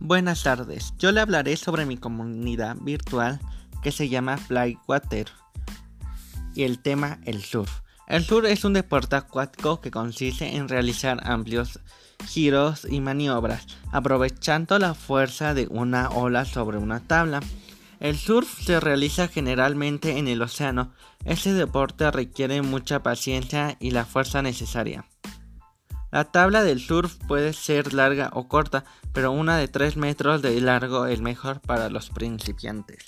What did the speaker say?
Buenas tardes, yo le hablaré sobre mi comunidad virtual que se llama Flywater y el tema el surf. El surf es un deporte acuático que consiste en realizar amplios giros y maniobras, aprovechando la fuerza de una ola sobre una tabla. El surf se realiza generalmente en el océano. Este deporte requiere mucha paciencia y la fuerza necesaria. La tabla del surf puede ser larga o corta, pero una de 3 metros de largo es mejor para los principiantes.